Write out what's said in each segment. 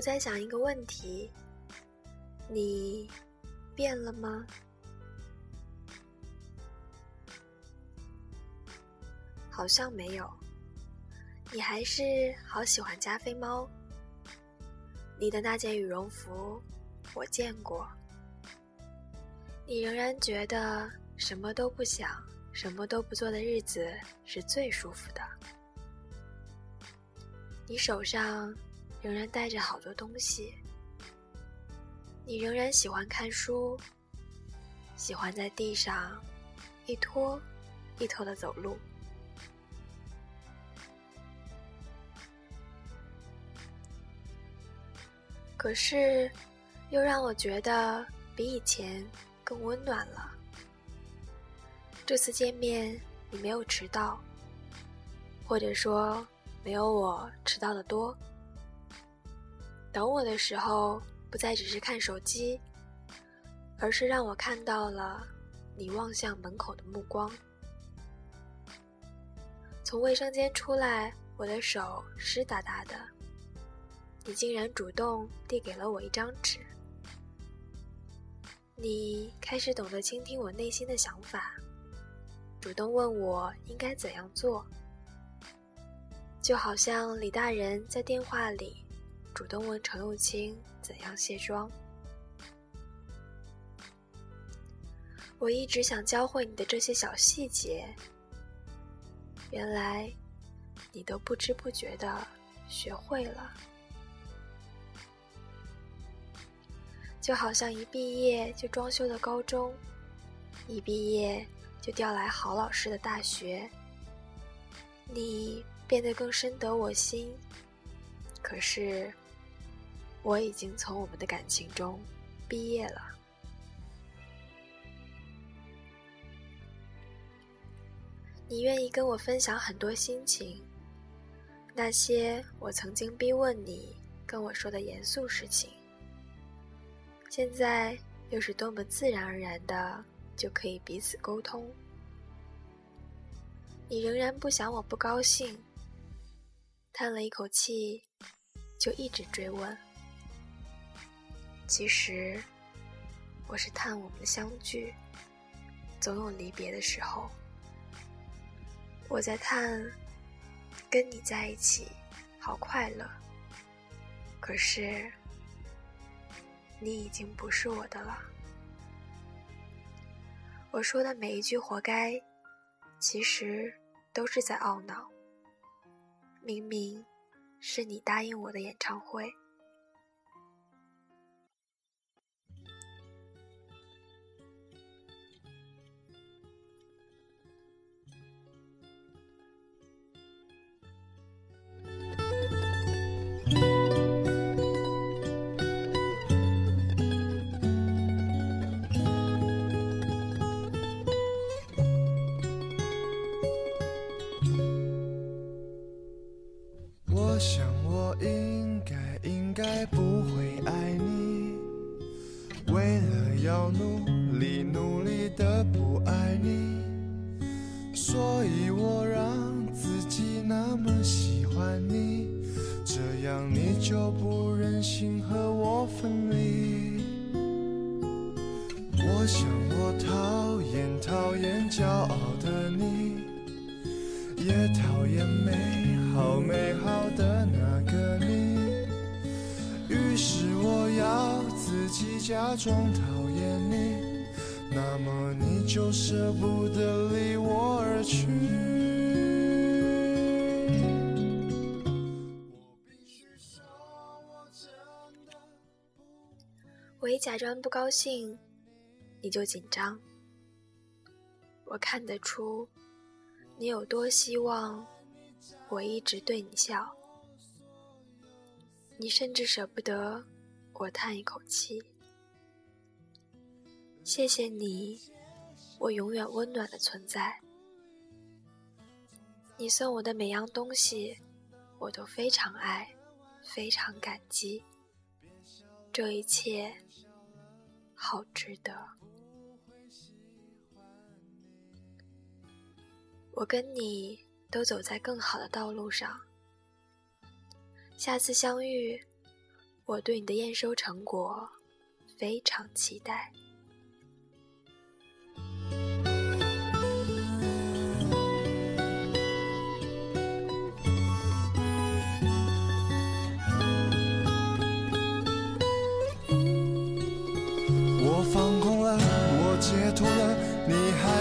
我在想一个问题：你变了吗？好像没有。你还是好喜欢加菲猫。你的那件羽绒服，我见过。你仍然觉得什么都不想、什么都不做的日子是最舒服的。你手上。仍然带着好多东西，你仍然喜欢看书，喜欢在地上一拖一拖的走路。可是，又让我觉得比以前更温暖了。这次见面，你没有迟到，或者说没有我迟到的多。等我的时候，不再只是看手机，而是让我看到了你望向门口的目光。从卫生间出来，我的手湿哒哒的，你竟然主动递给了我一张纸。你开始懂得倾听我内心的想法，主动问我应该怎样做，就好像李大人在电话里。主动问程又青怎样卸妆。我一直想教会你的这些小细节，原来你都不知不觉的学会了。就好像一毕业就装修的高中，一毕业就调来好老师的大学，你变得更深得我心。可是。我已经从我们的感情中毕业了。你愿意跟我分享很多心情，那些我曾经逼问你跟我说的严肃事情，现在又是多么自然而然的就可以彼此沟通。你仍然不想我不高兴，叹了一口气，就一直追问。其实，我是叹我们的相聚，总有离别的时候。我在叹，跟你在一起好快乐。可是，你已经不是我的了。我说的每一句“活该”，其实都是在懊恼。明明是你答应我的演唱会。你努力的不爱你，所以我让自己那么喜欢你，这样你就不忍心和我分离。我想我讨厌讨厌骄傲的你，也讨厌美好美好的那个你，于是我要自己假装讨厌你。那么你就舍不得离我而去。我一假装不高兴，你就紧张。我看得出，你有多希望我一直对你笑。你甚至舍不得我叹一口气。谢谢你，我永远温暖的存在。你送我的每样东西，我都非常爱，非常感激。这一切，好值得。我跟你都走在更好的道路上。下次相遇，我对你的验收成果非常期待。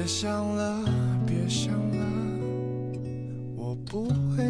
别想了，别想了，我不会